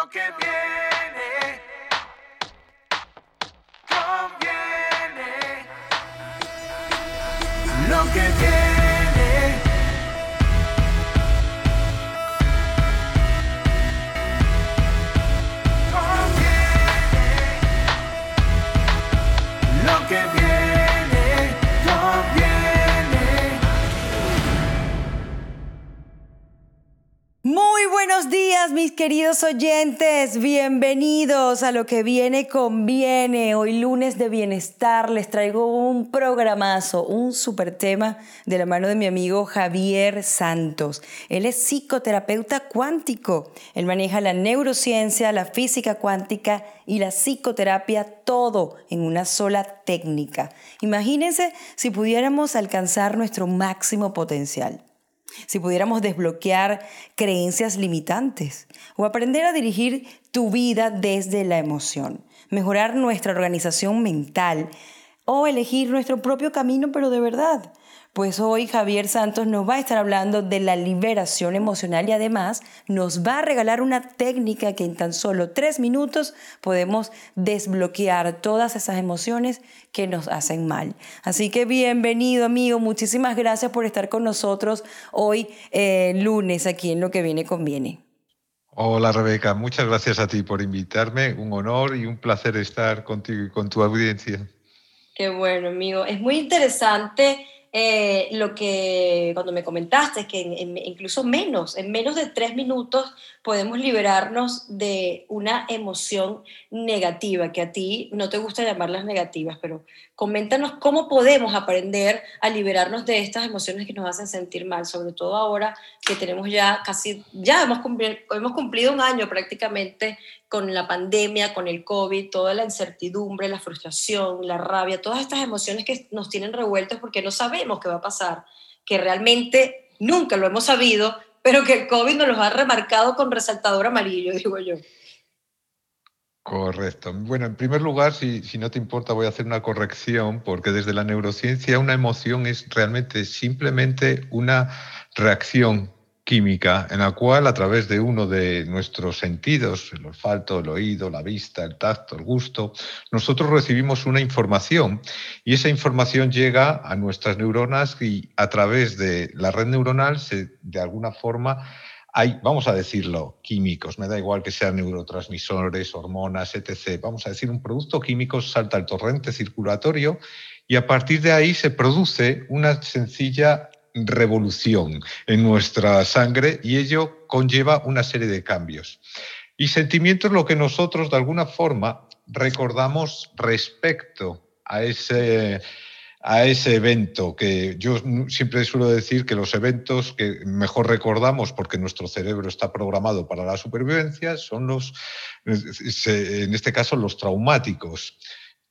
Lo que viene conviene. Lo que viene. Días, mis queridos oyentes. Bienvenidos a lo que viene conviene. Hoy lunes de bienestar les traigo un programazo, un super tema de la mano de mi amigo Javier Santos. Él es psicoterapeuta cuántico. Él maneja la neurociencia, la física cuántica y la psicoterapia, todo en una sola técnica. Imagínense si pudiéramos alcanzar nuestro máximo potencial si pudiéramos desbloquear creencias limitantes o aprender a dirigir tu vida desde la emoción, mejorar nuestra organización mental o elegir nuestro propio camino, pero de verdad. Pues hoy Javier Santos nos va a estar hablando de la liberación emocional y además nos va a regalar una técnica que en tan solo tres minutos podemos desbloquear todas esas emociones que nos hacen mal. Así que bienvenido amigo, muchísimas gracias por estar con nosotros hoy eh, lunes aquí en Lo que viene conviene. Hola Rebeca, muchas gracias a ti por invitarme, un honor y un placer estar contigo y con tu audiencia. Qué bueno amigo, es muy interesante eh, lo que cuando me comentaste, que incluso menos, en menos de tres minutos podemos liberarnos de una emoción negativa, que a ti no te gusta llamarlas negativas, pero coméntanos cómo podemos aprender a liberarnos de estas emociones que nos hacen sentir mal, sobre todo ahora que tenemos ya casi, ya hemos cumplido, hemos cumplido un año prácticamente con la pandemia, con el COVID, toda la incertidumbre, la frustración, la rabia, todas estas emociones que nos tienen revueltos porque no sabemos qué va a pasar, que realmente nunca lo hemos sabido, pero que el COVID nos los ha remarcado con resaltador amarillo, digo yo. Correcto. Bueno, en primer lugar, si, si, no te importa, voy a hacer una corrección, porque desde la neurociencia una emoción es realmente simplemente una reacción química en la cual a través de uno de nuestros sentidos, el olfato, el oído, la vista, el tacto, el gusto, nosotros recibimos una información y esa información llega a nuestras neuronas y a través de la red neuronal de alguna forma hay, vamos a decirlo, químicos, me da igual que sean neurotransmisores, hormonas, etc. Vamos a decir, un producto químico salta al torrente circulatorio y a partir de ahí se produce una sencilla revolución en nuestra sangre y ello conlleva una serie de cambios. Y sentimientos lo que nosotros de alguna forma recordamos respecto a ese, a ese evento, que yo siempre suelo decir que los eventos que mejor recordamos porque nuestro cerebro está programado para la supervivencia son los, en este caso, los traumáticos.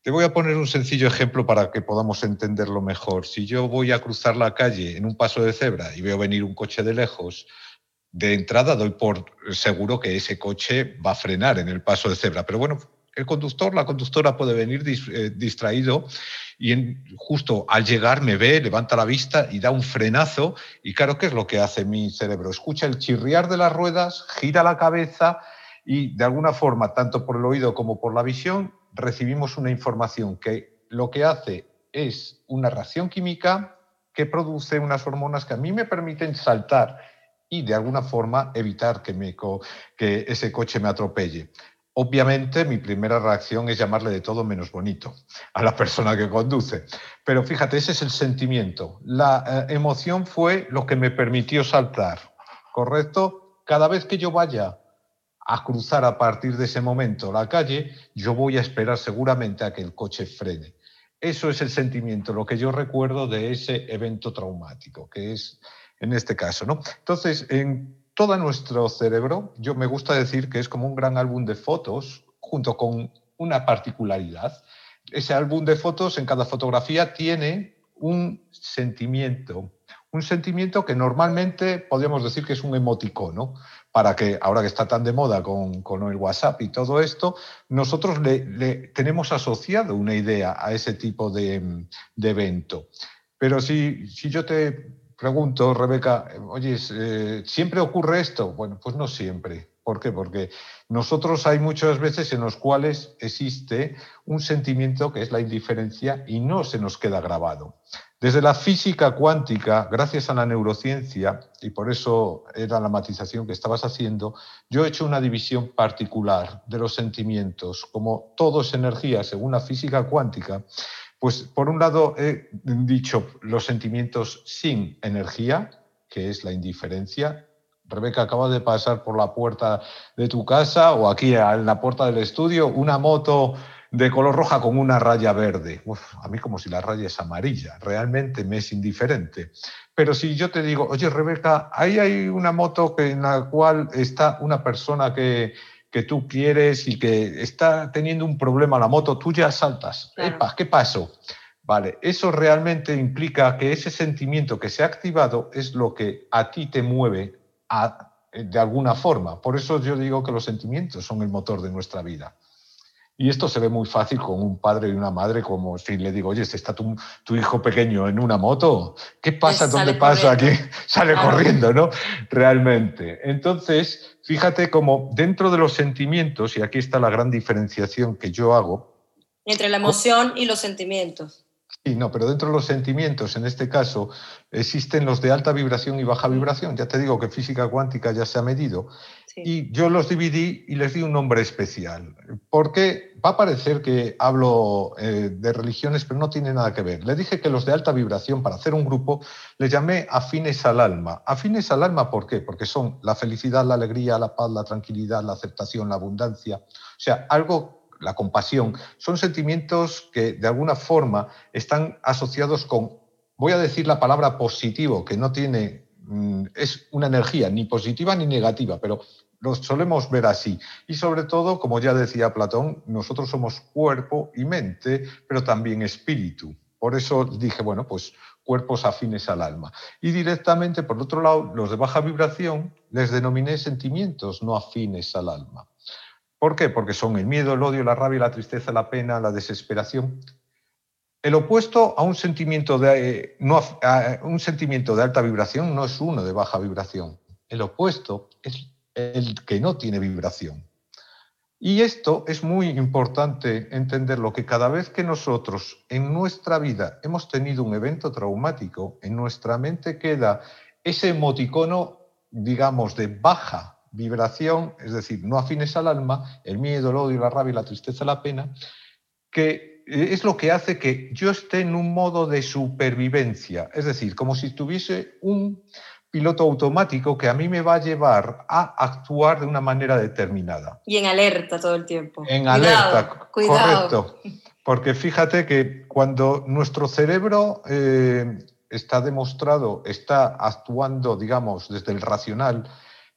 Te voy a poner un sencillo ejemplo para que podamos entenderlo mejor. Si yo voy a cruzar la calle en un paso de cebra y veo venir un coche de lejos, de entrada doy por seguro que ese coche va a frenar en el paso de cebra. Pero bueno, el conductor, la conductora puede venir distraído y justo al llegar me ve, levanta la vista y da un frenazo. Y claro, ¿qué es lo que hace mi cerebro? Escucha el chirriar de las ruedas, gira la cabeza y de alguna forma, tanto por el oído como por la visión, recibimos una información que lo que hace es una reacción química que produce unas hormonas que a mí me permiten saltar y de alguna forma evitar que, ese coche me atropelle. Obviamente mi primera reacción es llamarle de todo menos bonito a la persona que conduce. Pero fíjate, ese es el sentimiento. La eh, emoción fue lo que me permitió saltar, ¿correcto? Cada vez que yo vaya a cruzar a partir de ese momento la calle, yo voy a esperar seguramente a que el coche frene. Eso es el sentimiento, lo que yo recuerdo de ese evento traumático, que es en este caso, ¿no? Entonces, en todo nuestro cerebro, yo me gusta decir que es como un gran álbum de fotos, junto con una particularidad. Ese álbum de fotos, en cada fotografía, tiene un sentimiento, un sentimiento que normalmente podríamos decir que es un emoticono, para que ahora que está tan de moda con, con el WhatsApp y todo esto, nosotros le, tenemos asociado una idea a ese tipo de, de evento. Pero si, si yo te pregunto, Rebeca, oye, eh, ¿siempre ocurre esto? Bueno, pues no siempre. ¿Por qué? Porque nosotros hay muchas veces en los cuales existe un sentimiento que es la indiferencia y no se nos queda grabado. Desde la física cuántica, gracias a la neurociencia, y por eso era la matización que estabas haciendo, yo he hecho una división particular de los sentimientos. Como todo es energía, según la física cuántica, pues por un lado he dicho los sentimientos sin energía, que es la indiferencia, Rebeca acaba de pasar por la puerta de tu casa o aquí en la puerta del estudio una moto de color roja con una raya verde. a mí como si la raya es amarilla, realmente me es indiferente. Pero si yo te digo, oye Rebeca, ahí hay una moto en la cual está una persona que, que tú quieres y que está teniendo un problema la moto, tú ya saltas. Epa, ¿qué pasó? Vale, eso realmente implica que ese sentimiento que se ha activado es lo que a ti te mueve de alguna forma. Por eso yo digo que los sentimientos son el motor de nuestra vida. Y esto se ve muy fácil con un padre y una madre, como si le digo, oye, está tu, tu hijo pequeño en una moto, ¿qué pasa? Pues ¿Dónde sale pasa aquí? Sale Claro. corriendo, ¿no? Realmente. Entonces, fíjate como dentro de los sentimientos, y aquí está la gran diferenciación que yo hago, Entre la emoción y los sentimientos. Sí, no, pero dentro de los sentimientos, en este caso, existen los de alta vibración y baja vibración. Ya te digo que física cuántica ya se ha medido. Sí. Y yo los dividí y les di un nombre especial. Porque va a parecer que hablo eh, de religiones, pero no tiene nada que ver. Le dije que los de alta vibración, para hacer un grupo, le llamé afines al alma. Afines al alma, ¿por qué? Porque son la felicidad, la alegría, la paz, la tranquilidad, la aceptación, la abundancia. O sea, algo, la compasión, son sentimientos que de alguna forma están asociados con, voy a decir la palabra positivo, que no tiene, mm, es una energía ni positiva ni negativa, pero los solemos ver así. Y sobre todo, como ya decía Platón, nosotros somos cuerpo y mente, pero también espíritu. Por eso dije, bueno, pues cuerpos afines al alma. Y directamente, por otro lado, los de baja vibración les denominé sentimientos no afines al alma. ¿Por qué? Porque son el miedo, el odio, la rabia, la tristeza, la pena, la desesperación. El opuesto a un sentimiento de, eh, un sentimiento de alta vibración no es uno de baja vibración. El opuesto es el que no tiene vibración. Y esto es muy importante entenderlo, que cada vez que nosotros en nuestra vida hemos tenido un evento traumático, en nuestra mente queda ese emoticono, digamos, de baja vibración, es decir, no afines al alma, el miedo, el odio, la rabia, la tristeza, la pena, que es lo que hace que yo esté en un modo de supervivencia, es decir, como si tuviese un piloto automático que a mí me va a llevar a actuar de una manera determinada. Y en alerta todo el tiempo. En Cuidado, alerta, Cuidado. correcto. Porque fíjate que cuando nuestro cerebro eh, está demostrado, está actuando, digamos, desde el racional,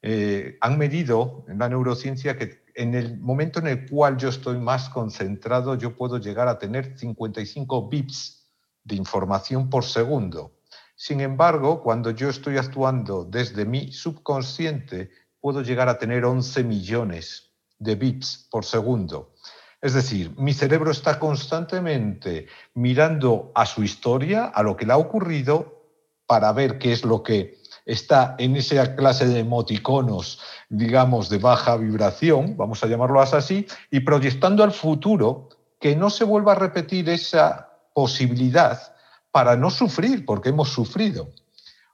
eh, han medido en la neurociencia que en el momento en el cual yo estoy más concentrado, yo puedo llegar a tener 55 bits de información por segundo. Sin embargo, cuando yo estoy actuando desde mi subconsciente, puedo llegar a tener 11 millones de bits por segundo. Es decir, mi cerebro está constantemente mirando a su historia, a lo que le ha ocurrido, para ver qué es lo que está en esa clase de emoticonos, digamos, de baja vibración, vamos a llamarlo así, y proyectando al futuro que no se vuelva a repetir esa posibilidad para no sufrir, porque hemos sufrido.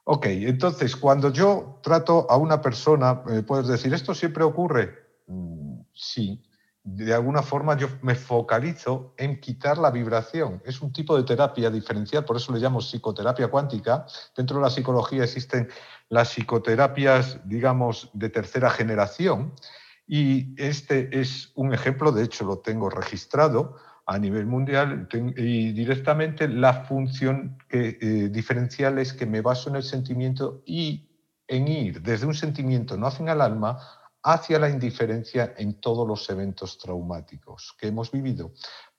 Ok, entonces cuando yo trato a una persona, eh, puedes decir, ¿esto siempre ocurre? Mm, sí, de alguna forma yo me focalizo en quitar la vibración. Es un tipo de terapia diferencial, por eso le llamo psicoterapia cuántica. Dentro de la psicología existen las psicoterapias, digamos, de tercera generación. Y este es un ejemplo, de hecho lo tengo registrado a nivel mundial y directamente la función que, eh, diferencial es que me baso en el sentimiento y en ir desde un sentimiento no afín al alma hacia la indiferencia en todos los eventos traumáticos que hemos vivido,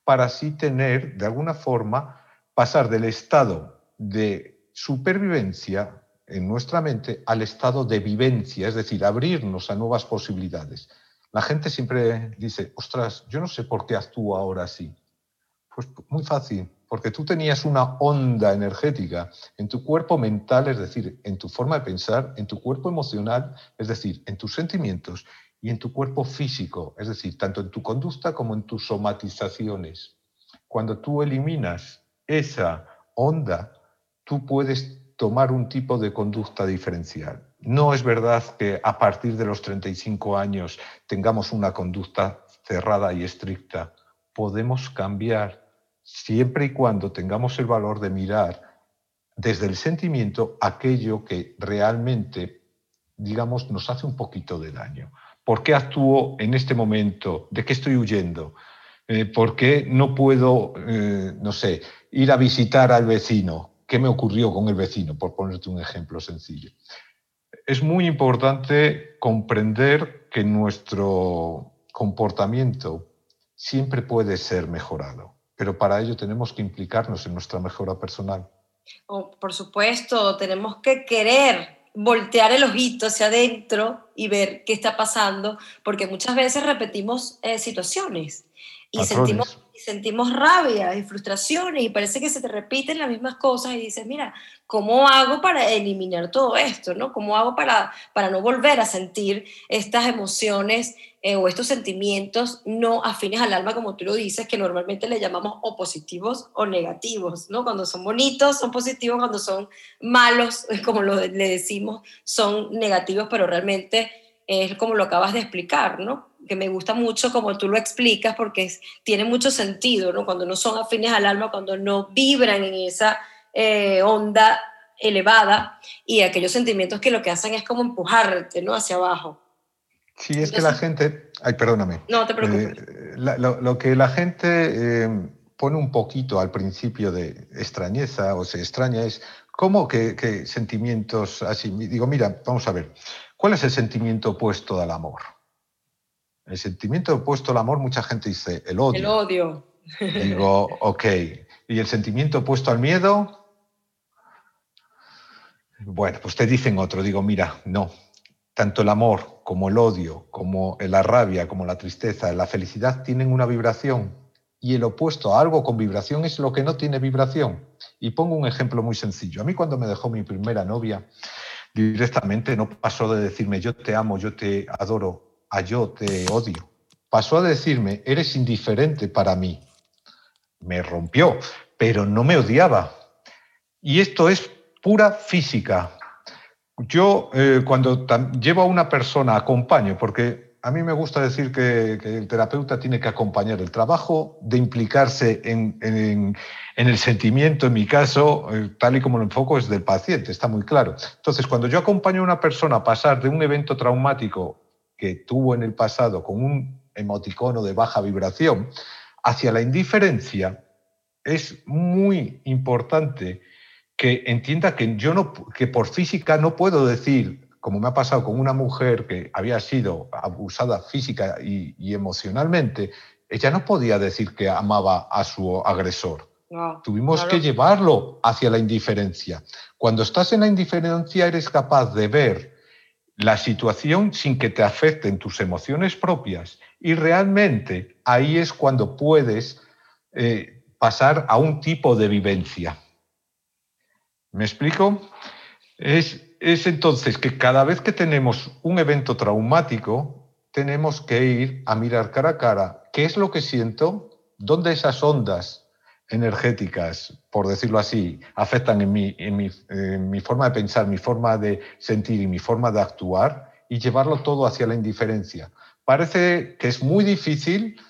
para así tener, de alguna forma, pasar del estado de supervivencia en nuestra mente al estado de vivencia, es decir, abrirnos a nuevas posibilidades. La gente siempre dice, ostras, yo no sé por qué actúo ahora así. Pues muy fácil, porque tú tenías una onda energética en tu cuerpo mental, es decir, en tu forma de pensar, en tu cuerpo emocional, es decir, en tus sentimientos, y en tu cuerpo físico, es decir, tanto en tu conducta como en tus somatizaciones. Cuando tú eliminas esa onda, tú puedes tomar un tipo de conducta diferencial. No es verdad que a partir de los 35 años tengamos una conducta cerrada y estricta. Podemos cambiar siempre y cuando tengamos el valor de mirar desde el sentimiento aquello que realmente, digamos, nos hace un poquito de daño. ¿Por qué actúo en este momento? ¿De qué estoy huyendo? Eh, ¿Por qué no puedo, eh, no sé, ir a visitar al vecino? ¿Qué me ocurrió con el vecino? Por ponerte un ejemplo sencillo. Es muy importante comprender que nuestro comportamiento siempre puede ser mejorado, pero para ello tenemos que implicarnos en nuestra mejora personal. O, por supuesto, tenemos que querer voltear el ojito hacia adentro y ver qué está pasando, porque muchas veces repetimos eh, situaciones y Patrones. sentimos, sentimos rabia y frustraciones y parece que se te repiten las mismas cosas y dices, mira, ¿cómo hago para eliminar todo esto? ¿no? ¿Cómo hago para, para no volver a sentir estas emociones eh, o estos sentimientos no afines al alma, como tú lo dices, que normalmente le llamamos o positivos o negativos, ¿no? Cuando son bonitos son positivos, cuando son malos, como lo, le decimos, son negativos, pero realmente es como lo acabas de explicar, ¿no? Que me gusta mucho como tú lo explicas porque es- tiene mucho sentido, ¿no? Cuando no son afines al alma, cuando no vibran en esa eh, onda elevada y aquellos sentimientos que lo que hacen es como empujarte, ¿no? Hacia abajo. Sí, es que la gente... Ay, perdóname. No te preocupes. Eh, la- lo, lo que la gente eh, pone un poquito al principio de extrañeza o se extraña es cómo que, que sentimientos así. Digo, mira, vamos a ver, ¿cuál es el sentimiento opuesto al amor? El sentimiento opuesto al amor, mucha gente dice el odio. El odio. Digo, ok. ¿Y el sentimiento opuesto al miedo? Bueno, pues te dicen otro. Digo, mira, no. Tanto el amor como el odio, como la rabia, como la tristeza, la felicidad tienen una vibración. Y el opuesto a algo con vibración es lo que no tiene vibración. Y pongo un ejemplo muy sencillo. A mí cuando me dejó mi primera novia, directamente no pasó de decirme yo te amo, yo te adoro, a yo te odio. Pasó a decirme, eres indiferente para mí. Me rompió, pero no me odiaba. Y esto es pura física. Yo eh, cuando llevo a una persona, acompaño, porque a mí me gusta decir que, el terapeuta tiene que acompañar el trabajo de implicarse en, en- en el sentimiento, en mi caso, eh, tal y como lo enfoco, es del paciente, está muy claro. Entonces, cuando yo acompaño a una persona a pasar de un evento traumático que tuvo en el pasado con un emoticono de baja vibración hacia la indiferencia, es muy importante que entienda que yo no, que por física no puedo decir, como me ha pasado con una mujer que había sido abusada física y, y emocionalmente, ella no podía decir que amaba a su agresor. Tuvimos Claro. que llevarlo hacia la indiferencia. Cuando estás en la indiferencia eres capaz de ver la situación sin que te afecten tus emociones propias y realmente ahí es cuando puedes eh, pasar a un tipo de vivencia. ¿Me explico? Es, es entonces que cada vez que tenemos un evento traumático, tenemos que ir a mirar cara a cara qué es lo que siento, dónde esas ondas energéticas, por decirlo así, afectan en mi, en mi, mi forma de pensar, mi forma de sentir y mi forma de actuar y llevarlo todo hacia la indiferencia. Parece que es muy difícil.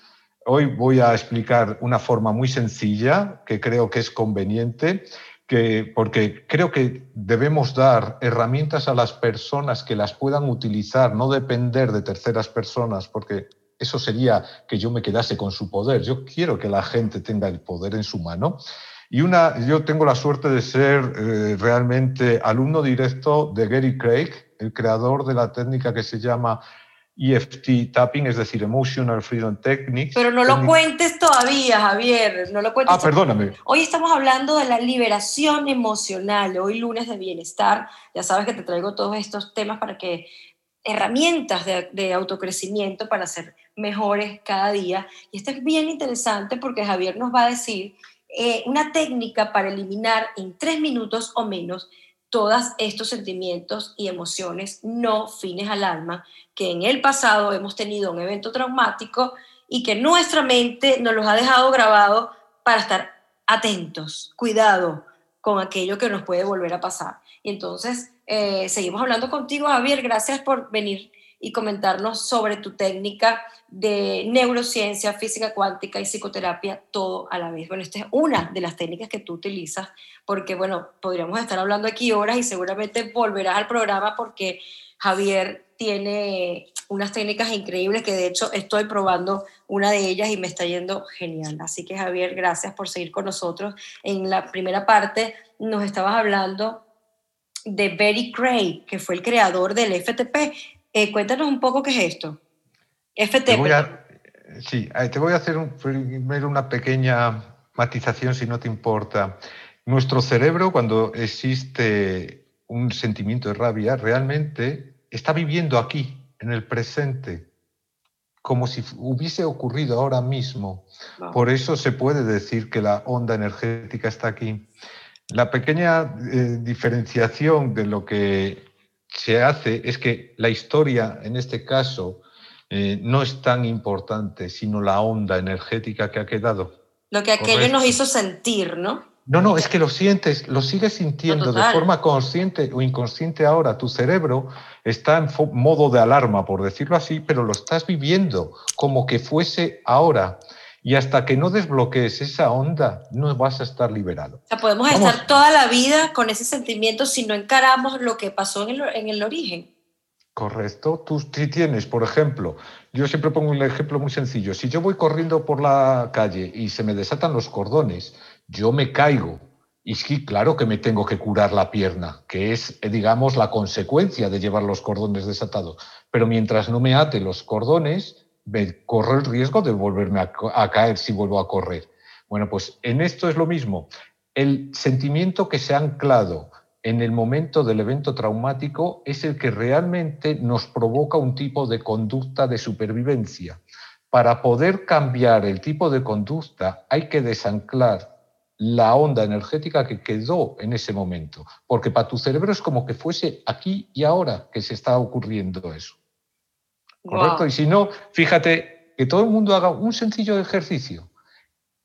Hoy voy a explicar una forma muy sencilla que creo que es conveniente, que, porque creo que debemos dar herramientas a las personas que las puedan utilizar, no depender de terceras personas, porque eso sería que yo me quedase con su poder. Yo quiero que la gente tenga el poder en su mano. Y una, yo tengo la suerte de ser eh, realmente alumno directo de Gary Craig, el creador de la técnica que se llama EFT Tapping, es decir, Emotional Freedom Techniques. Pero no lo cuentes todavía, Javier. No lo cuentes. Ah, perdóname. Hoy estamos hablando de la liberación emocional. Hoy lunes de bienestar. Ya sabes que te traigo todos estos temas para que herramientas de, de autocrecimiento para ser mejores cada día. Y esto es bien interesante porque Javier nos va a decir eh, una técnica para eliminar en tres minutos o menos todos estos sentimientos y emociones no fines al alma, que en el pasado hemos tenido un evento traumático y que nuestra mente nos los ha dejado grabado para estar atentos, cuidado con aquello que nos puede volver a pasar. Y entonces, eh, seguimos hablando contigo, Javier. Gracias por venir y comentarnos sobre tu técnica de neurociencia, física cuántica y psicoterapia, todo a la vez. Bueno, esta es una de las técnicas que tú utilizas, porque, bueno, podríamos estar hablando aquí horas y seguramente volverás al programa porque Javier tiene unas técnicas increíbles que de hecho estoy probando una de ellas y me está yendo genial. Así que Javier, gracias por seguir con nosotros. En la primera parte nos estabas hablando de Betty Cray, que fue el creador del FTP. Eh, cuéntanos un poco qué es esto. Te voy a, sí, te voy a hacer un- primero una pequeña matización, si no te importa. Nuestro cerebro, cuando existe un sentimiento de rabia, realmente está viviendo aquí, en el presente, como si hubiese ocurrido ahora mismo. Por eso se puede decir que la onda energética está aquí. La pequeña eh, diferenciación de lo que se hace es que la historia, en este caso, eh, no es tan importante, sino la onda energética que ha quedado. Lo que aquello Correcto. nos hizo sentir, ¿no? No, no, es que lo sientes, lo sigues sintiendo de forma consciente o inconsciente ahora. Tu cerebro está en modo de alarma, por decirlo así, pero lo estás viviendo como que fuese ahora. Y hasta que no desbloquees esa onda, no vas a estar liberado. O sea, podemos Vamos. estar toda la vida con ese sentimiento si no encaramos lo que pasó en el, en el origen. Correcto. Tú si tienes, por ejemplo, yo siempre pongo un ejemplo muy sencillo. Si yo voy corriendo por la calle y se me desatan los cordones, yo me caigo. Y sí, claro que me tengo que curar la pierna, que es, digamos, la consecuencia de llevar los cordones desatados. Pero mientras no me ate los cordones, me corro el riesgo de volverme a, a caer si vuelvo a correr. Bueno, pues en esto es lo mismo. El sentimiento que se ha anclado en el momento del evento traumático es el que realmente nos provoca un tipo de conducta de supervivencia. Para poder cambiar el tipo de conducta hay que desanclar la onda energética que quedó en ese momento, porque para tu cerebro es como que fuese aquí y ahora que se está ocurriendo eso. ¿Correcto? Y si no, fíjate que todo el mundo haga un sencillo ejercicio,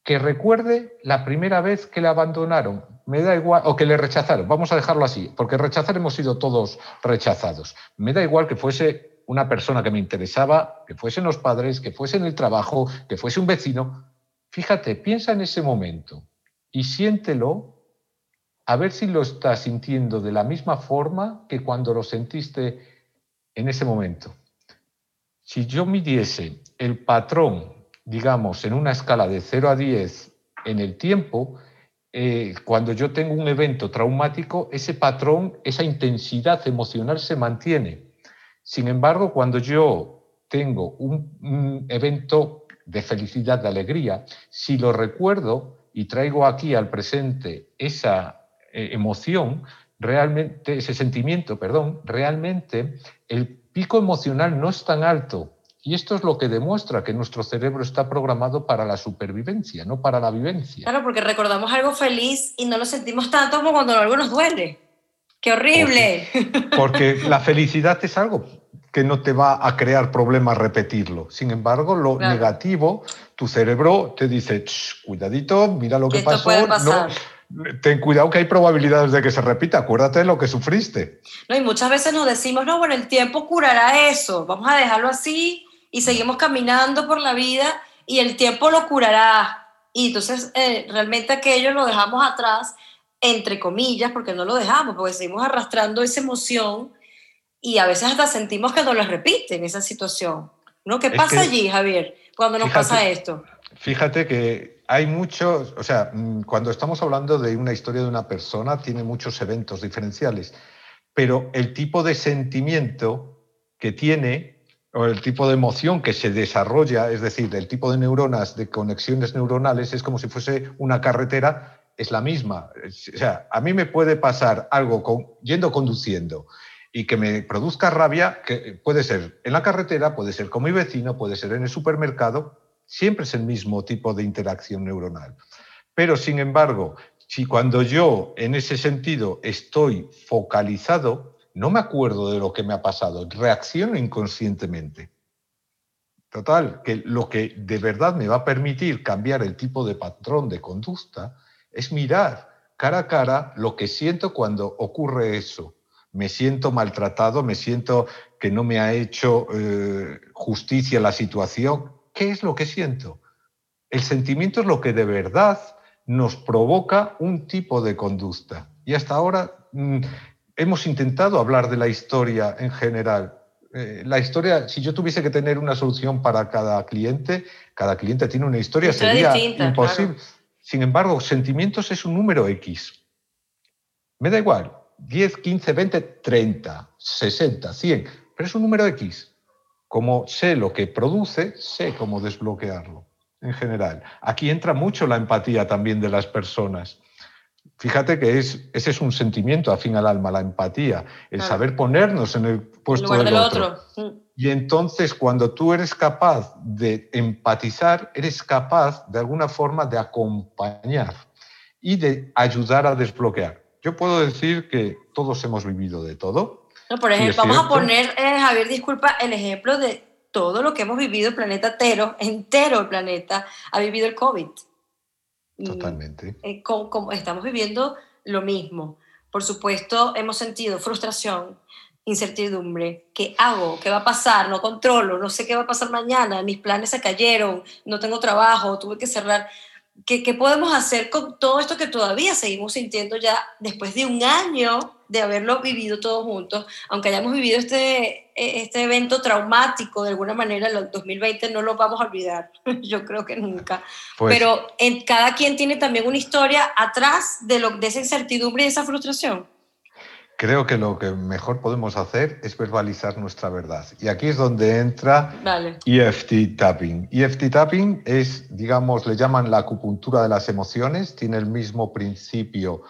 que recuerde la primera vez que le abandonaron, me da igual, o que le rechazaron, vamos a dejarlo así, porque rechazar hemos sido todos rechazados. Me da igual que fuese una persona que me interesaba, que fuesen los padres, que fuese en el trabajo, que fuese un vecino. Fíjate, piensa en ese momento y siéntelo a ver si lo estás sintiendo de la misma forma que cuando lo sentiste en ese momento. Si yo midiese el patrón, digamos, en una escala de 0 a 10 en el tiempo, eh, cuando yo tengo un evento traumático, ese patrón, esa intensidad emocional se mantiene. Sin embargo, cuando yo tengo un, evento de felicidad, de alegría, si lo recuerdo y traigo aquí al presente esa eh, emoción, realmente, ese sentimiento, perdón, realmente el pico emocional no es tan alto. Y esto es lo que demuestra que nuestro cerebro está programado para la supervivencia, no para la vivencia. Claro, porque recordamos algo feliz y no lo sentimos tanto como cuando algo nos duele. ¡Qué horrible! Porque la felicidad es algo que no te va a crear problemas repetirlo. Sin embargo, lo Claro. negativo, tu cerebro te dice, "Ch, cuidadito, mira lo Que esto pasó. puede no, pasar. Ten cuidado que hay probabilidades de que se repita. Acuérdate de lo que sufriste. No, y muchas veces nos decimos, no, bueno, el tiempo curará eso, vamos a dejarlo así y seguimos caminando por la vida y el tiempo lo curará. Y entonces eh, realmente aquello lo dejamos atrás, entre comillas, porque no lo dejamos, porque seguimos arrastrando esa emoción y a veces hasta sentimos que nos la repiten esa situación. ¿No? ¿Qué Es pasa que- allí, Javier, cuando nos Fíjate. pasa esto? Fíjate que hay muchos, o sea, mm, cuando estamos hablando de una historia de una persona, tiene muchos eventos diferenciales, pero el tipo de sentimiento que tiene o el tipo de emoción que se desarrolla, es decir, el tipo de neuronas, de conexiones neuronales, es como si fuese una carretera, es la misma. O sea, a mí me puede pasar algo con, yendo conduciendo y que me produzca rabia, que puede ser en la carretera, puede ser con mi vecino, puede ser en el supermercado, siempre es el mismo tipo de interacción neuronal. Pero, sin embargo, si cuando yo en ese sentido estoy focalizado, no me acuerdo de lo que me ha pasado, reacciono inconscientemente. Total, que lo que de verdad me va a permitir cambiar el tipo de patrón de conducta es mirar cara a cara lo que siento cuando ocurre eso. Me siento maltratado, me siento que no me ha hecho eh, justicia la situación. ¿Qué es lo que siento? El sentimiento es lo que de verdad nos provoca un tipo de conducta. Y hasta ahora mm, hemos intentado hablar de la historia en general, eh, la historia, si yo tuviese que tener una solución para cada cliente, cada cliente tiene una historia, sería distinta, imposible. claro. Sin embargo, sentimientos es un número X. Me da igual, 10, 15, 20, 30, 60, 100, pero es un número X. Como sé lo que produce, sé cómo desbloquearlo en general. Aquí entra mucho la empatía también de las personas. Fíjate que es, ese es un sentimiento afín al alma, la empatía, el Claro. saber ponernos en el En puesto lugar del del otro. otro. Mm. Y entonces cuando tú eres capaz de empatizar, eres capaz de alguna forma de acompañar y de ayudar a desbloquear. Yo puedo decir que todos hemos vivido de todo. No, por ejemplo, vamos a poner, eh, Javier, disculpa, el ejemplo de todo lo que hemos vivido, el planeta entero, entero el planeta, ha vivido el COVID. Y, Totalmente. eh, como, como estamos viviendo lo mismo. Por supuesto, hemos sentido frustración, incertidumbre. ¿Qué hago? ¿Qué va a pasar? No controlo, no sé qué va a pasar mañana, mis planes se cayeron, no tengo trabajo, tuve que cerrar. ¿Qué, qué podemos hacer con todo esto que todavía seguimos sintiendo ya después de un año de haberlo vivido todos juntos? Aunque hayamos vivido este, eh, este evento traumático de alguna manera, el 2020 no lo vamos a olvidar, yo creo que nunca. Pues, Pero en, cada quien tiene también una historia atrás de, lo, de esa incertidumbre y esa frustración. creo que lo que mejor podemos hacer es verbalizar nuestra verdad. Y aquí es donde entra Vale. EFT tapping. EFT tapping es, digamos, le llaman la acupuntura de las emociones, tiene el mismo principio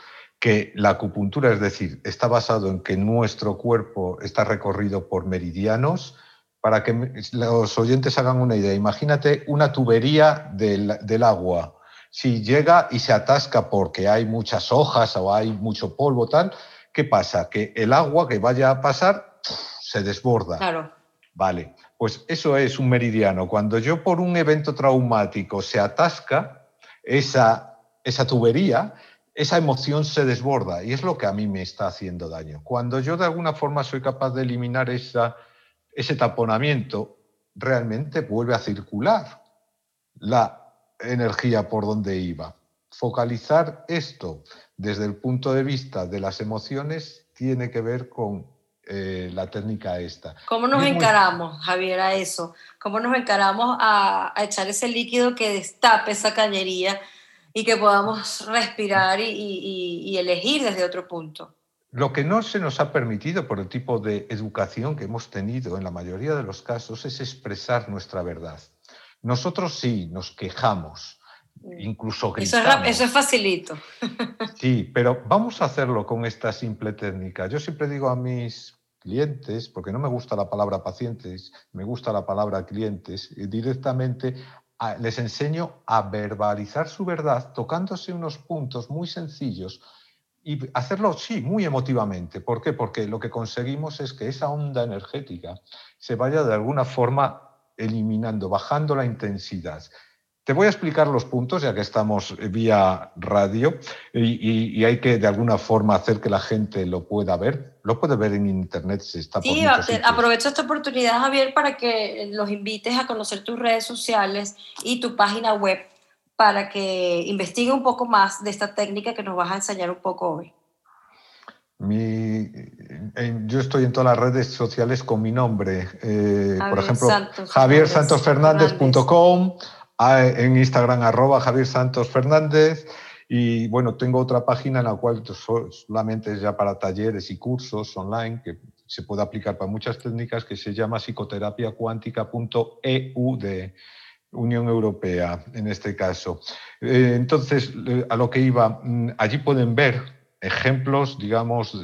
que la acupuntura, es decir, está basado en que nuestro cuerpo está recorrido por meridianos. Para que los oyentes hagan una idea, imagínate una tubería del, del agua. Si llega y se atasca porque hay muchas hojas o hay mucho polvo, tal, ¿qué pasa? Que el agua que vaya a pasar se desborda. Claro. Vale, pues eso es un meridiano. Cuando yo por un evento traumático se atasca esa, esa tubería, esa emoción se desborda y es lo que a mí me está haciendo daño. Cuando yo de alguna forma soy capaz de eliminar esa, ese taponamiento, realmente vuelve a circular la energía por donde iba. Focalizar esto desde el punto de vista de las emociones tiene que ver con eh, la técnica esta. ¿Cómo nos muy- encaramos, Javier, a eso? ¿Cómo nos encaramos a, a echar ese líquido que destape esa cañería y que podamos respirar y, y- y- y elegir desde otro punto? Lo que no se nos ha permitido por el tipo de educación que hemos tenido en la mayoría de los casos es expresar nuestra verdad. Nosotros sí nos quejamos, incluso Eso es, gritamos. eso es facilito. Sí, pero vamos a hacerlo con esta simple técnica. Yo siempre digo a mis clientes, porque no me gusta la palabra pacientes, me gusta la palabra clientes, y directamente les enseño a verbalizar su verdad tocándose unos puntos muy sencillos y hacerlo, sí, muy emotivamente. ¿Por qué? Porque lo que conseguimos es que esa onda energética se vaya de alguna forma eliminando, bajando la intensidad. Te voy a explicar los puntos, ya que estamos vía radio, y, y- y hay que de alguna forma hacer que la gente lo pueda ver. Lo puede ver en internet, se está por Sí, te- aprovecho esta oportunidad, Javier, para que los invites a conocer tus redes sociales y tu página web para que investigue un poco más de esta técnica que nos vas a enseñar un poco hoy. Mi- en- yo estoy en todas las redes sociales con mi nombre. eh, por ejemplo, Santos javiersantosfernandez.com, a- en Instagram arroba Javier Santos Fernández. Y bueno, tengo otra página en la cual so- solamente es ya para talleres y cursos online que se puede aplicar para muchas técnicas que se llama psicoterapiacuántica.eu de Unión Europea en este caso. Eh, entonces, a lo que iba, mm, allí pueden ver ejemplos, digamos,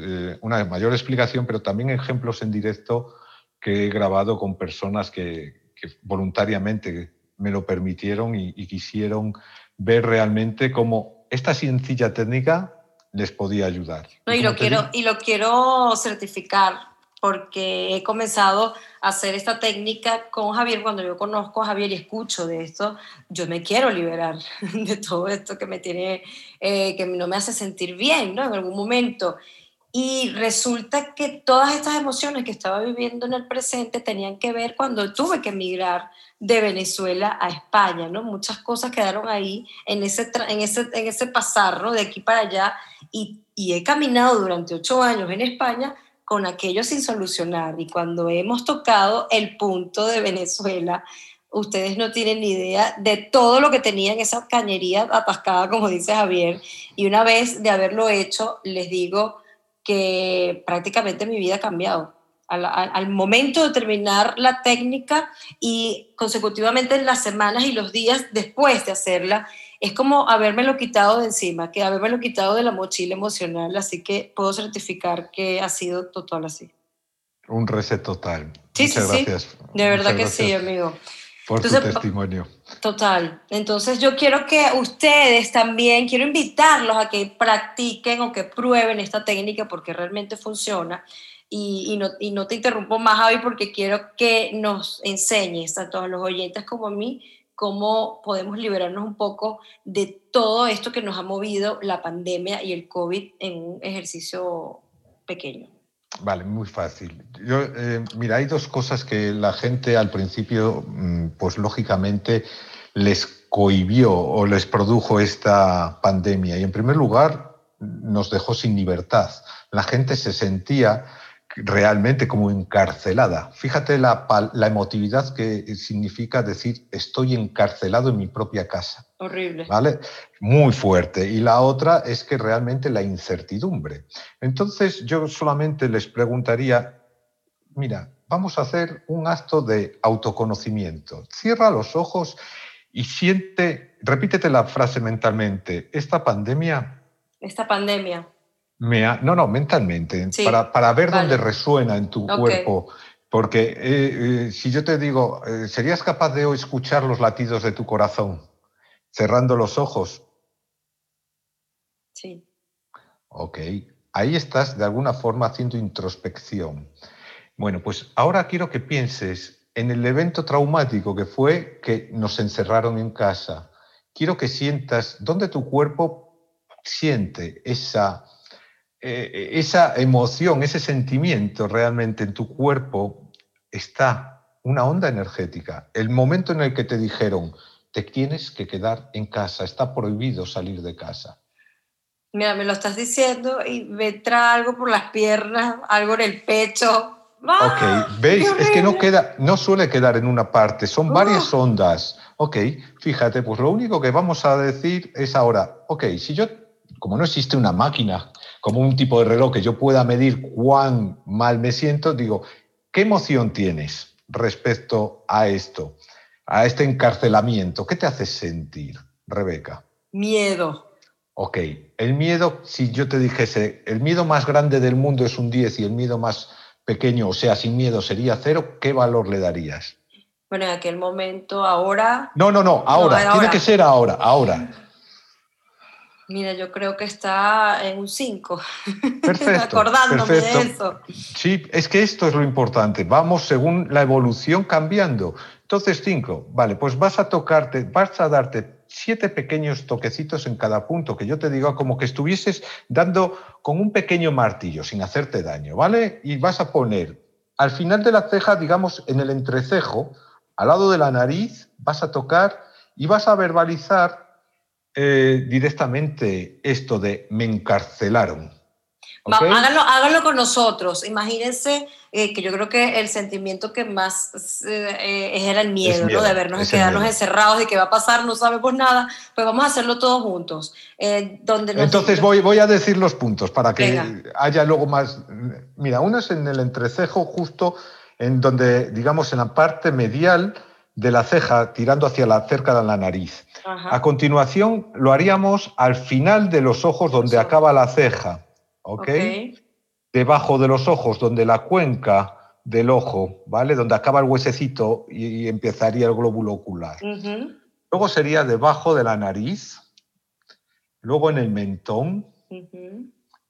una mayor explicación, pero también ejemplos en directo que he grabado con personas que, que voluntariamente me lo permitieron y, y quisieron ver realmente cómo esta sencilla técnica les podía ayudar. No, y, lo quiero, digo, y lo quiero certificar porque he comenzado a hacer esta técnica con Javier. Cuando yo conozco a Javier y escucho de esto, yo me quiero liberar de todo esto que me tiene, eh, que no me hace sentir bien, ¿no? En algún momento. Y resulta que todas estas emociones que estaba viviendo en el presente tenían que ver cuando tuve que emigrar de Venezuela a España, ¿no? Muchas cosas quedaron ahí en ese, en ese, en ese pasar, ¿no? De aquí para allá. Y, y he caminado durante ocho años en España con aquello sin solucionar. Y cuando hemos tocado el punto de Venezuela, ustedes no tienen ni idea de todo lo que tenía en esa cañería atascada, como dice Javier. Y una vez de haberlo hecho, les digo que prácticamente mi vida ha cambiado. Al, momento de terminar la técnica y consecutivamente en las semanas y los días después de hacerla, es como habérmelo quitado de encima, que habérmelo quitado de la mochila emocional. Así que puedo certificar que ha sido total así. Un reset total. Sí, Muchas sí, sí. gracias. De verdad Muchas que sí, amigo. Por tu testimonio. Total. Entonces yo quiero que ustedes también, quiero invitarlos a que practiquen o que prueben esta técnica porque realmente funciona. Y, y no, y no te interrumpo más, Javi, porque quiero que nos enseñes, tanto a los oyentes como a mí, cómo podemos liberarnos un poco de todo esto que nos ha movido la pandemia y el COVID en un ejercicio pequeño. Vale, muy fácil. Yo, eh, mira, hay dos cosas que la gente al principio, mm, pues lógicamente, les cohibió o les produjo esta pandemia. Y en primer lugar, nos dejó sin libertad. La gente se sentía realmente como encarcelada. Fíjate la, la emotividad que significa decir estoy encarcelado en mi propia casa. Horrible. ¿vale? Muy fuerte. Y la otra es que realmente la incertidumbre. Entonces yo solamente les preguntaría, mira, vamos a hacer un acto de autoconocimiento. Cierra los ojos y siente, repítete la frase mentalmente, esta pandemia Esta pandemia. Me ha... No, no, mentalmente, Sí, para, para ver vale. dónde resuena en tu cuerpo. Porque eh, eh, si yo te digo, eh, ¿serías capaz de escuchar los latidos de tu corazón cerrando los ojos? Sí. Ok, ahí estás de alguna forma haciendo introspección. Bueno, pues ahora quiero que pienses en el evento traumático que fue que nos encerraron en casa. Quiero que sientas dónde tu cuerpo siente esa, eh, esa emoción, ese sentimiento realmente en tu cuerpo. Está una onda energética. El momento en el que te dijeron, te tienes que quedar en casa, está prohibido salir de casa. Mira, me lo estás diciendo y me entra algo por las piernas, algo en el pecho. ¡Ah! Ok, ¿veis? ¡Qué Es que no, queda, no suele quedar en una parte, son varias Ah. ondas. Ok, fíjate, pues lo único que vamos a decir es ahora, ok, si yo, como no existe una máquina, como un tipo de reloj que yo pueda medir cuán mal me siento, digo, ¿qué emoción tienes respecto a esto, a este encarcelamiento? ¿Qué te hace sentir, Rebeca? Miedo. Ok, el miedo, si yo te dijese, el miedo más grande del mundo es un 10 y el miedo más pequeño, o sea, sin miedo, sería cero, ¿qué valor le darías? Bueno, en aquel momento, ahora, No, no, no, ahora, tiene ahora. que ser ahora, ahora. Mira, yo creo que está en un 5. Perfecto, Acordándome perfecto. de eso. Sí, es que esto es lo importante, vamos según la evolución cambiando. Entonces, cinco, vale, pues vas a tocarte, vas a darte siete pequeños toquecitos en cada punto, que yo te diga como que estuvieses dando con un pequeño martillo, sin hacerte daño, ¿vale? Y vas a poner al final de la ceja, digamos, en el entrecejo, al lado de la nariz, vas a tocar y vas a verbalizar eh, directamente esto de me encarcelaron. Va, ¿ok? háganlo, háganlo con nosotros. Imagínense eh, que yo creo que el sentimiento que más eh, eh, era el miedo, miedo, ¿no? De vernos, de quedarnos miedo. encerrados y que va a pasar, no sabemos nada. Pues vamos a hacerlo todos juntos. Eh, donde nos- Entonces voy, voy a decir los puntos para que Venga. haya luego más. Mira, uno es en el entrecejo, justo en donde, digamos, en la parte medial de la ceja, tirando hacia la cerca de la nariz. Ajá. A continuación, lo haríamos al final de los ojos, donde acaba la ceja. ¿ok? Debajo de los ojos, donde la cuenca del ojo, ¿vale? Donde acaba el huesecito y, empezaría el glóbulo ocular. Luego sería debajo de la nariz, luego en el mentón,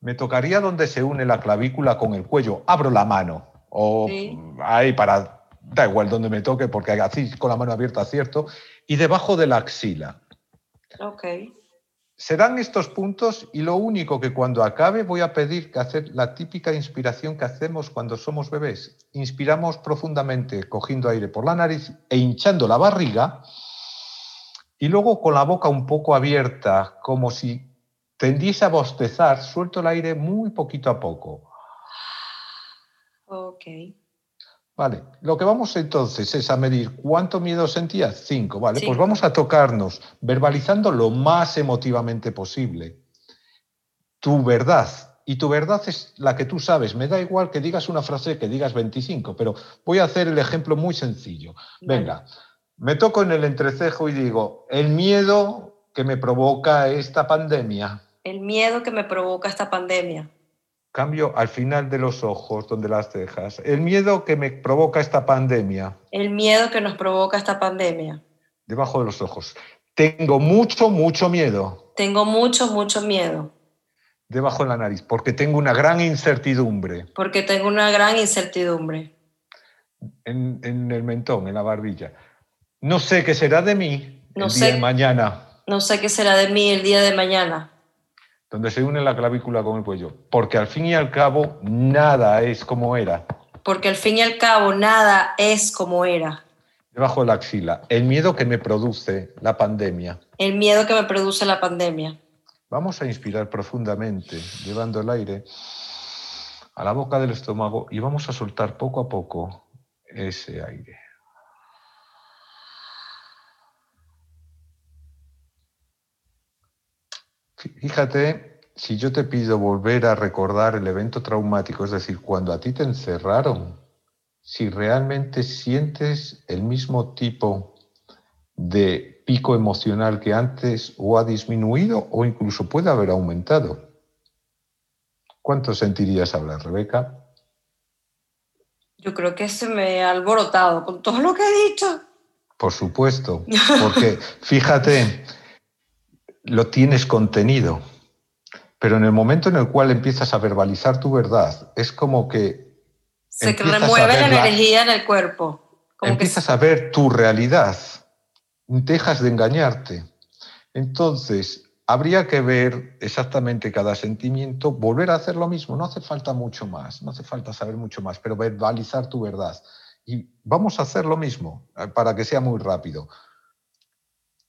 me tocaría donde se une la clavícula con el cuello. Abro la mano o Sí. ahí para, da igual donde me toque porque así con la mano abierta acierto. Y debajo de la axila. Ok. Serán estos puntos y lo único que cuando acabe voy a pedir que hacer la típica inspiración que hacemos cuando somos bebés. Inspiramos profundamente cogiendo aire por la nariz e hinchando la barriga y luego con la boca un poco abierta como si tendiese a bostezar, suelto el aire muy poquito a poco. Ok. Vale, lo que vamos entonces es a medir cuánto miedo sentías. Cinco, vale, pues vamos a tocarnos, verbalizando lo más emotivamente posible. Tu verdad. Y tu verdad es la que tú sabes. Me da igual que digas una frase, que digas 25, pero voy a hacer el ejemplo muy sencillo. Venga, me toco en el entrecejo y digo, el miedo que me provoca esta pandemia. El miedo que me provoca esta pandemia. Cambio al final de los ojos, donde las cejas. El miedo que me provoca esta pandemia. El miedo que nos provoca esta pandemia. debajo de los ojos. Tengo mucho, mucho miedo Tengo mucho, mucho miedo. debajo de la nariz porque tengo una gran incertidumbre Porque tengo una gran incertidumbre. en, en el mentón, en la barbilla. No sé qué será de mí No el sé. día de mañana, No sé qué será de mí el día de mañana. Donde se une la clavícula con el cuello. Porque al fin y al cabo, nada es como era. Porque al fin y al cabo nada es como era. Debajo de la axila. El miedo que me produce la pandemia. El miedo que me produce la pandemia. Vamos a inspirar profundamente, llevando el aire a la boca del estómago y vamos a soltar poco a poco ese aire. Fíjate, si yo te pido volver a recordar el evento traumático, es decir, cuando a ti te encerraron, si realmente sientes el mismo tipo de pico emocional que antes o ha disminuido o incluso puede haber aumentado. ¿Cuánto sentirías hablar, Rebeca? Yo creo que se me ha alborotado con todo lo que he dicho. Por supuesto, porque fíjate, lo tienes contenido, pero en el momento en el cual empiezas a verbalizar tu verdad, es como que Se remueve la energía en el cuerpo. Como que empiezas a ver tu realidad, dejas de engañarte. Entonces, habría que ver exactamente cada sentimiento, volver a hacer lo mismo, no hace falta mucho más, no hace falta saber mucho más, pero verbalizar tu verdad. Y vamos a hacer lo mismo eh, para que sea muy rápido.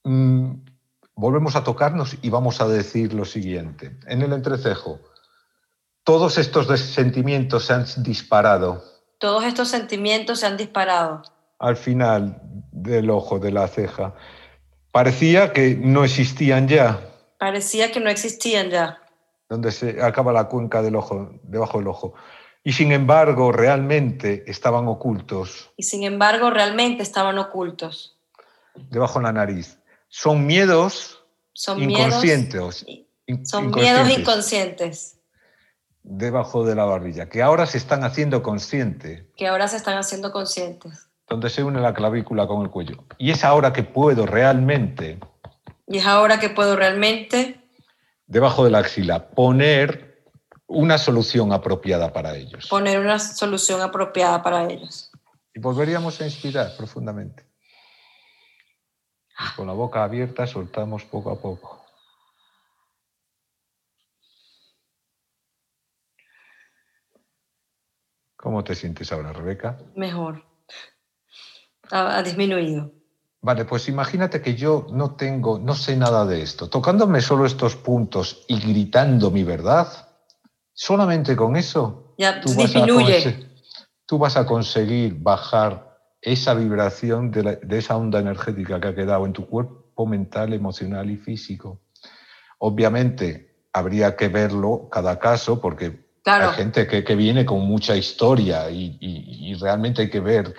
Mm, volvemos a tocarnos y vamos a decir lo siguiente. En el entrecejo, todos estos sentimientos se han disparado todos estos sentimientos se han disparado. al final del ojo, de la ceja. Parecía que no existían ya, Parecía que no existían ya. donde se acaba la cuenca del ojo, debajo del ojo. Y sin embargo, realmente estaban ocultos Y sin embargo, realmente estaban ocultos. debajo de la nariz. Son miedos Son inconscientes. miedos. Son miedos inconscientes debajo de la barbilla, que ahora se están haciendo consciente, que ahora se están haciendo conscientes. donde se une la clavícula con el cuello. Y es ahora que puedo realmente, Y es ahora que puedo realmente debajo de la axila, poner una solución apropiada para ellos. poner una solución apropiada para ellos. Y volveríamos a inspirar profundamente. Con la boca abierta soltamos poco a poco. ¿Cómo te sientes ahora, Rebeca? Mejor. Ha, ha disminuido. Vale, pues imagínate que yo no tengo, no sé nada de esto. Tocándome solo estos puntos y gritando mi verdad, solamente con eso Ya tú vas, a disminuye. tú vas a conseguir bajar esa vibración de, la- de esa onda energética que ha quedado en tu cuerpo mental, emocional y físico. Obviamente habría que verlo cada caso porque Claro. hay gente que, que viene con mucha historia y, y- y realmente hay que ver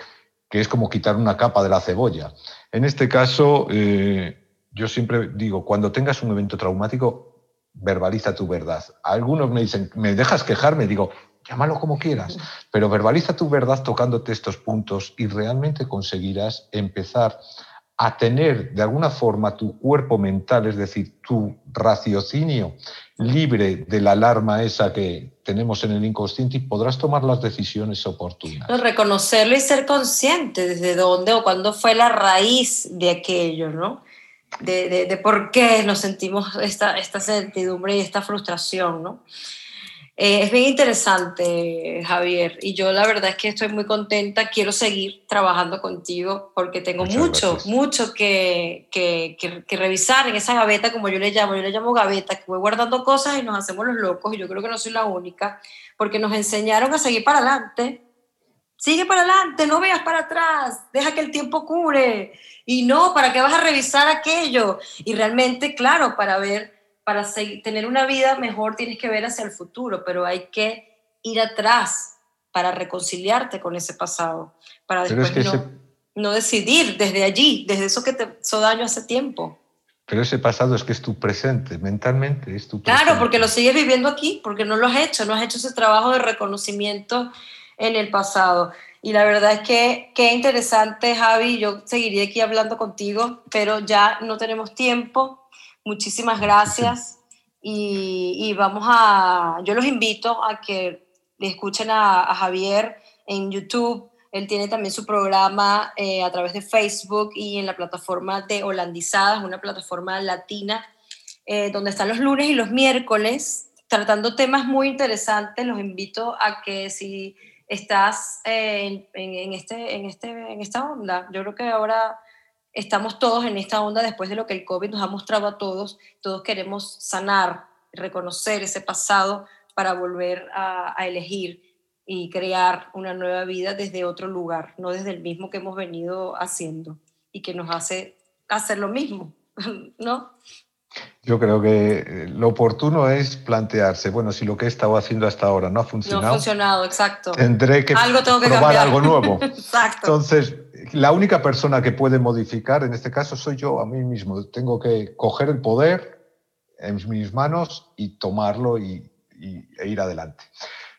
que es como quitar una capa de la cebolla. En este caso, eh, yo siempre digo, cuando tengas un evento traumático, verbaliza tu verdad. Algunos me dicen, ¿me dejas quejarme? Digo, llámalo como quieras, pero verbaliza tu verdad tocándote estos puntos y realmente conseguirás empezar a tener de alguna forma tu cuerpo mental, es decir, tu raciocinio libre de la alarma esa que tenemos en el inconsciente y podrás tomar las decisiones oportunas. No, reconocerlo y ser consciente desde dónde o cuándo fue la raíz de aquello, ¿no? De, de, de por qué nos sentimos esta, esta certidumbre y esta frustración, ¿no? Eh, es bien interesante, Javier, y yo la verdad es que estoy muy contenta, quiero seguir trabajando contigo porque tengo Muchas mucho, gracias. mucho que, que, que- que revisar en esa gaveta, como yo le llamo, yo le llamo gaveta, que voy guardando cosas y nos hacemos los locos, y yo creo que no soy la única, porque nos enseñaron a seguir para adelante. Sigue para adelante, no veas para atrás, deja que el tiempo cure. Y no, ¿para qué vas a revisar aquello? Y realmente, claro, para ver para tener una vida mejor tienes que ver hacia el futuro, pero hay que ir atrás para reconciliarte con ese pasado, para Pero es después que no, ese- no decidir desde allí, desde eso que te hizo daño hace tiempo. Pero ese pasado es que es tu presente, mentalmente es tu presente. Claro, porque lo sigues viviendo aquí, porque no lo has hecho, no has hecho ese trabajo de reconocimiento en el pasado. Y la verdad es que qué interesante, Javi, yo seguiría aquí hablando contigo, pero ya no tenemos tiempo. Muchísimas gracias. Y, vamos a, yo los invito a que escuchen a, Javier en YouTube. Él tiene también su programa eh, a través de Facebook y en la plataforma de Holandizadas, una plataforma latina eh, donde están los lunes y los miércoles, tratando temas muy interesantes. Los invito a que si estás eh, en este, en, este, en esta onda, yo creo que ahora estamos todos en esta onda después de lo que el COVID nos ha mostrado a todos. Todos queremos sanar, reconocer ese pasado para volver a, a elegir y crear una nueva vida desde otro lugar, no desde el mismo que hemos venido haciendo y que nos hace hacer lo mismo, ¿no? Yo creo que eh, lo oportuno es plantearse, bueno, si lo que he estado haciendo hasta ahora no ha No funcionado, ha funcionado, exacto. tendré que, Algo tengo que probar cambiar. algo nuevo. Exacto. Entonces, la única persona que puede modificar en este caso soy yo a mí mismo. Tengo que coger el poder en mis manos y tomarlo y, e ir adelante.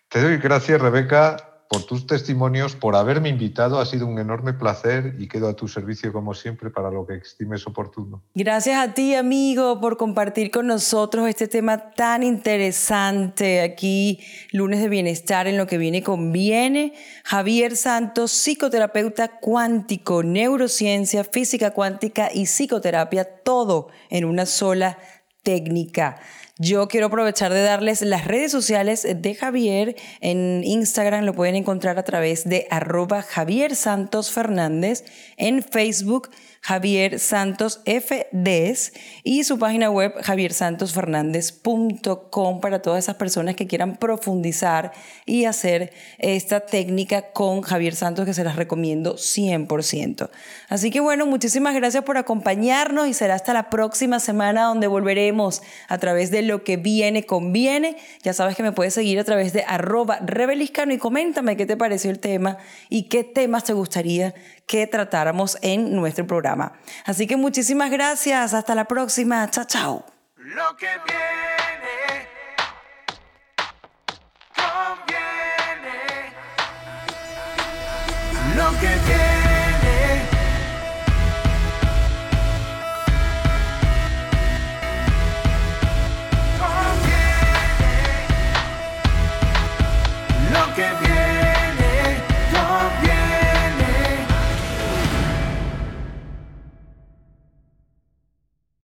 Te doy gracias, Rebeca, por tus testimonios, por haberme invitado. Ha sido un enorme placer y quedo a tu servicio como siempre para lo que estimes oportuno. Gracias a ti, amigo, por compartir con nosotros este tema tan interesante aquí, lunes de bienestar en lo que viene conviene. Javier Santos, psicoterapeuta cuántico, neurociencia, física cuántica y psicoterapia, todo en una sola técnica. Yo quiero aprovechar de darles las redes sociales de Javier. En Instagram lo pueden encontrar a través de arroba Javier Santos Fernández. En Facebook, Javier Santos FDs. Y su página web, javiersantosfernández.com para todas esas personas que quieran profundizar y hacer esta técnica con Javier Santos que se las recomiendo 100%. Así que bueno, muchísimas gracias por acompañarnos y será hasta la próxima semana donde volveremos a través de lo que viene conviene. Ya sabes que me puedes seguir a través de arroba rebeliscano y coméntame qué te pareció el tema y qué temas te gustaría que tratáramos en nuestro programa. Así que muchísimas gracias. Hasta la próxima. Chao, chao.